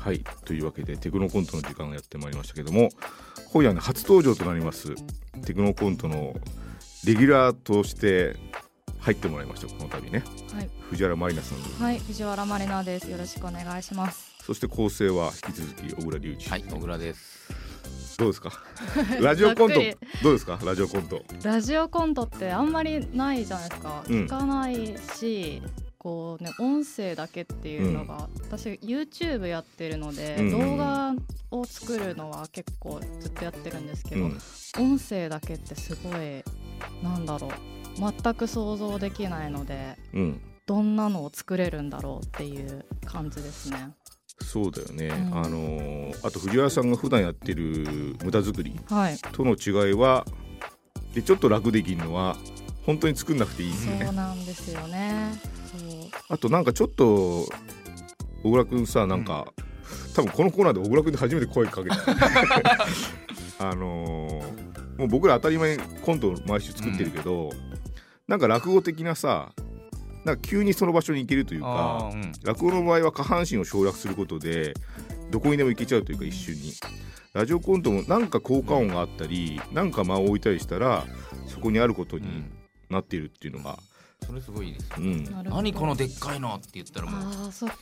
はいというわけでテクノコントの時間がやってまいりましたけども今夜ね初登場となりますテクノコントのレギュラーとして入ってもらいましたこの度ね。はい、藤原まりなさん。はい、藤原まりなです。よろしくお願いします。そして構成は引き続き小倉隆一、はい、小倉です。どうですか？ラジオコントどうですか？ラジオコント。ラジオコントってあんまりないじゃないですか。うん。聞かないし、こうね音声だけっていうのが、私 YouTube やってるので、うんうん。動画を作るのは結構ずっとやってるんですけど、うん。音声だけってすごいなんだろう全く想像できないので。うん。どんなのを作れるんだろうっていう感じですね。そうだよね、うん。あのーあと藤原さんが普段やってる無駄作りはい、との違いはでちょっと楽できるのは本当に作んなくていいんだよね。そうなんですよね。あとなんかちょっと小倉君さなんか、多分このコーナーで小倉君で初めて声かけた。あのーもう僕ら当たり前にコントを毎週作ってるけど、なんか落語的なさなんか急にその場所に行けるというかうん。落語の場合は下半身を省略することでどこにでも行けちゃうというか一瞬に。ラジオコントもなんか効果音があったりなんか間を置いたりしたらそこにあることになっているっていうのが、それすごいいいです。うん。何このでっかいのって言ったらもう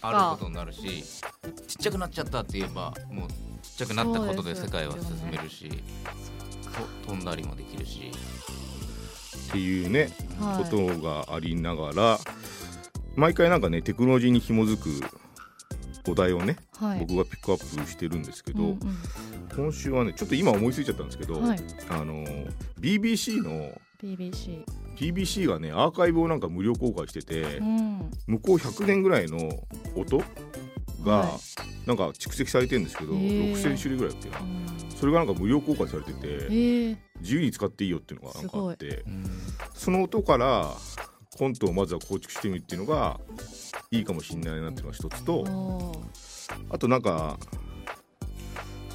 あるか。ことになるし、ちっちゃくなっちゃったって言えばもうちっちゃくなったことで世界は進めるし、と飛んだりもできるし、っていうねはい。ことがありながら毎回なんかねテクノロジーに紐づくお題をね、はい。僕がピックアップしてるんですけど、うん今週はねちょっと今思いついちゃったんですけど、うんはい。あの BBC の BBC BBC がねアーカイブをなんか無料公開してて、うん。向こう100年ぐらいの音がはなんか蓄積されてるんですけど、へー。6000種類ぐらいだっけなうん。それがなんか無料公開されててえー、自由に使っていいよっていうのがなんかあってうんその音からコントをまずは構築してみるっていうのがいいかもしれないなっていうのが一つとあとなんか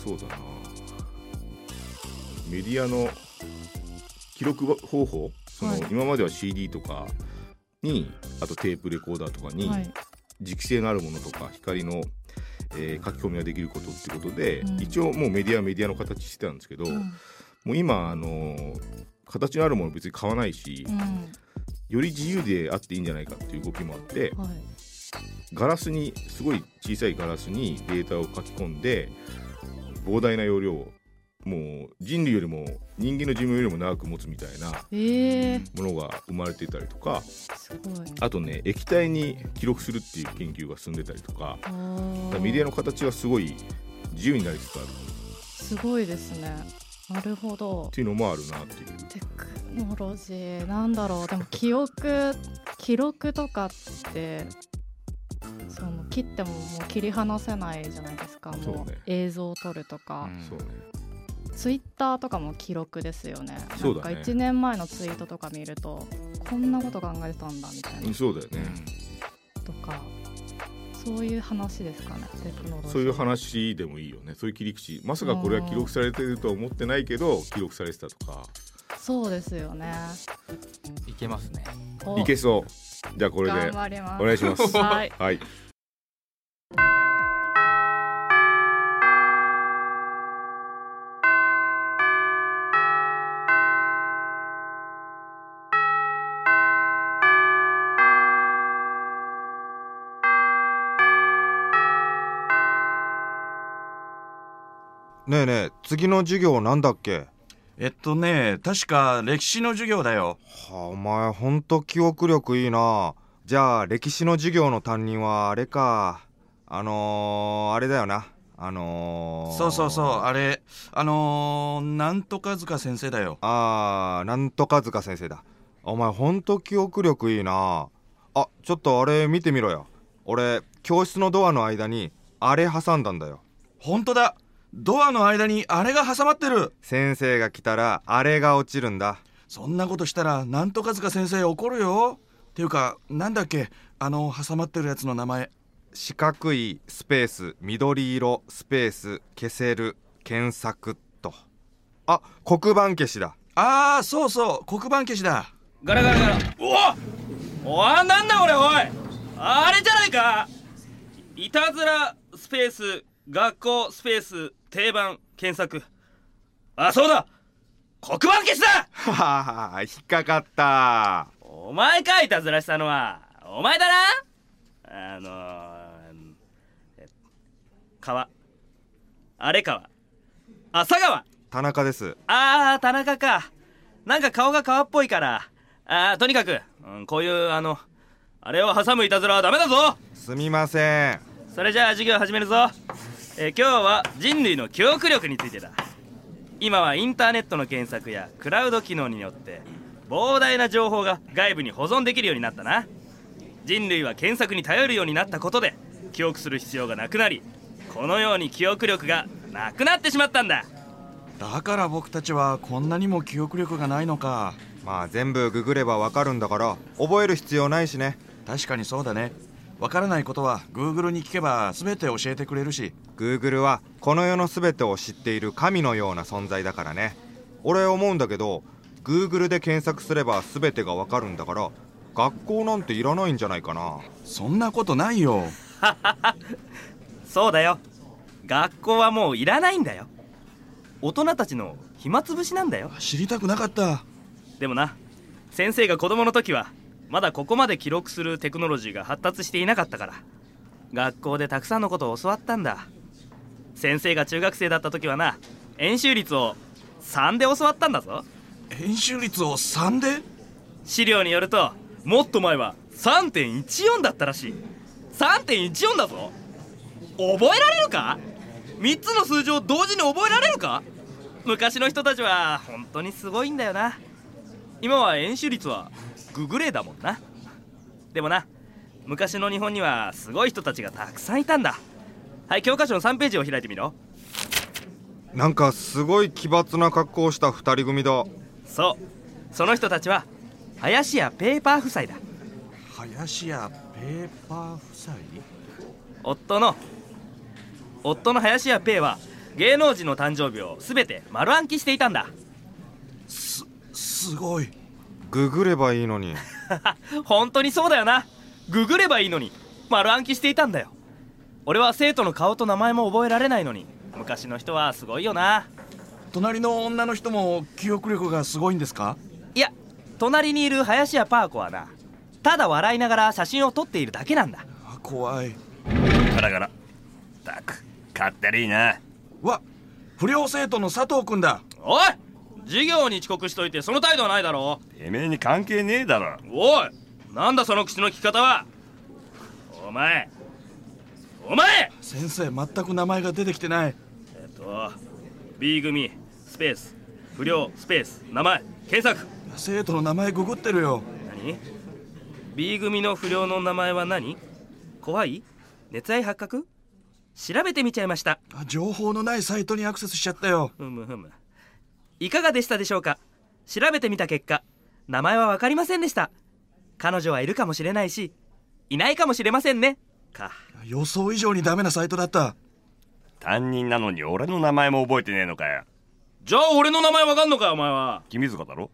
そうだな。メディアの記録方法その、はい。今までは CD とかにあとテープレコーダーとかにはい。磁気性のあるものとか光の、えー書き込みができることっていうことで、うん。一応もうメディアはメディアの形してたんですけど、うん。もう今あのー形のあるもの別に買わないし、うん。より自由であっていいんじゃないかっていう動きもあってはい。ガラスにすごい小さいガラスにデータを書き込んで膨大な容量をもう人類よりも人間の寿命よりも長く持つみたいなえ。ー、ものが生まれていたりとかすごい。あとね液体に記録するっていう研究が進んでたりとかメディアの形はすごい自由になりつつある。すごいですね。なるほど。っていうのもあるなっていう。テクノロジーなんだろう。でも記憶記録とかってその切ってももう切り離せないじゃないですか。もうそうね。映像を撮るとか、うん。そうねツイッターとかも記録ですよね。そうだね。なんか1年前のツイートとか見るとこんなこと考えてたんだみたいな。うんそうだよね、とかそういう話ですかね。テクノロジー。そういう話でもいいよね。そういう切り口。まさかこれは記録されてるとは思ってないけど記録されてたとか。そうですよね。いけますね。お。いけそう。じゃあこれで頑張ります。お願いします。はい。はいねえねえ次の授業なんだっけ？えっとね確か歴史の授業だよ。はあお前ほんと記憶力いいな。じゃあ歴史の授業の担任はあれか。あのー、あれだよな。あのー、そうそうそうあれあのー、なんとか塚先生だよ。あーなんとか塚先生だ。お前ほんと記憶力いいな。あちょっとあれ見てみろよ。俺教室のドアの間にあれ挟んだんだよ。ほんとだドアの間にあれが挟まってる。先生が来たらあれが落ちるんだ。そんなことしたらなんとか塚先生怒るよ。っていうかなんだっけあの挟まってるやつの名前。四角いスペース緑色スペース消せる検索と。あ黒板消しだ。ああそうそう黒板消しだ。ガラガラガラ。おおおなんだ俺おい。あれじゃないか。いたずらスペース学校スペース定番検索。あそうだ。黒板消しだ。ははは引っかかった。お前かいたずらしたのは。お前だな。あのー、え川。あれ川。朝川。田中です。あー田中か。なんか顔が川っぽいから。あーとにかく、うん、こういうあのあれを挟むいたずらはダメだぞ。すみません。それじゃあ授業始めるぞ、えー今日は人類の記憶力についてだ。今はインターネットの検索やクラウド機能によって膨大な情報が外部に保存できるようになったな。人類は検索に頼るようになったことで記憶する必要がなくなりこのように記憶力がなくなってしまったんだ。だから僕たちはこんなにも記憶力がないのか。まあ全部ググればわかるんだから覚える必要ないしね。確かにそうだねわからないことは Google に聞けば全て教えてくれるし。Google はこの世の全てを知っている神のような存在だからね。俺思うんだけど Google で検索すれば全てがわかるんだから学校なんていらないんじゃないかな。そんなことないよ。そうだよ。学校はもういらないんだよ。大人たちの暇つぶしなんだよ。知りたくなかった。でもな先生が子供の時はまだここまで記録するテクノロジーが発達していなかったから。学校でたくさんのことを教わったんだ。先生が中学生だった時はな円周率を3で教わったんだぞ。編集率を3で？資料によるともっと前は3.14だったらしい。3.14だぞ。覚えられるか？3つの数字を同時に覚えられるか？昔の人たちは本当にすごいんだよな。今は円周率はググレーだもんな。でもな昔の日本にはすごい人たちがたくさんいたんだ。はい教科書の3ページを開いてみろ。なんかすごい奇抜な格好をした二人組だ。そう。その人たちは林家ペーパー夫妻だ。林家ペーパー夫妻？夫の夫の林家ペイは芸能人の誕生日を全て丸暗記していたんだ。すすごいググればいいのに。本当にそうだよな。ググればいいのに。丸暗記していたんだよ。俺は生徒の顔と名前も覚えられないのに。昔の人はすごいよな。隣の女の人も記憶力がすごいんですか？いや隣にいる林家パー子はなただ笑いながら写真を撮っているだけなんだ。あ怖い。ガラガラ。たくかったりいな。わ不良生徒の佐藤君だ。おい授業に遅刻しといてその態度はないだろてめえに関係ねえだろ。おいなんだその口の利き方は。お前お前！先生全く名前が出てきてない。えっと B 組スペース。不良スペース。名前検索。生徒の名前ググってるよ。何？B 組の不良の名前は何？怖い？熱愛発覚？調べてみちゃいました。あ情報のないサイトにアクセスしちゃったよ。ふむふむいかがでしたでしょうか？調べてみた結果名前は分かりませんでした。彼女はいるかもしれないしいないかもしれませんね。か。予想以上にダメなサイトだった。担任なのに俺の名前も覚えてねえのかよ。じゃあ俺の名前わかんのかお前は。君塚だろ？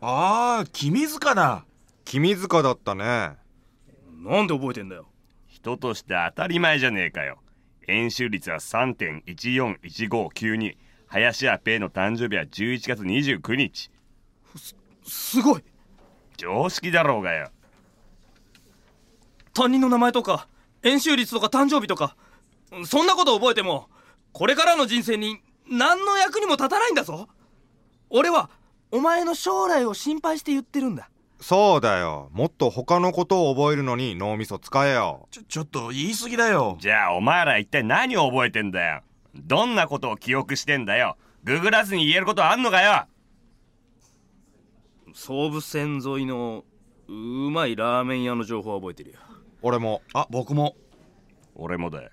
ああ君塚だ。君塚だったね。なんで覚えてんだよ。人として当たり前じゃねえかよ。円周率は3.141592林家ペイの誕生日は11月29日。すごい。常識だろうがよ。担任の名前とか円周率とか誕生日とかそんなこと覚えてもこれからの人生に何の役にも立たないんだぞ。俺はお前の将来を心配して言ってるんだ。そうだよ。もっと他のことを覚えるのに脳みそ使えよ。ちょちょっと言い過ぎだよ。じゃあお前ら一体何を覚えてんだよどんなことを記憶してんだよ。ググらずに言えることあんのかよ。総武線沿いのうまいラーメン屋の情報は覚えてるよ。俺も。あ僕も。俺もだよ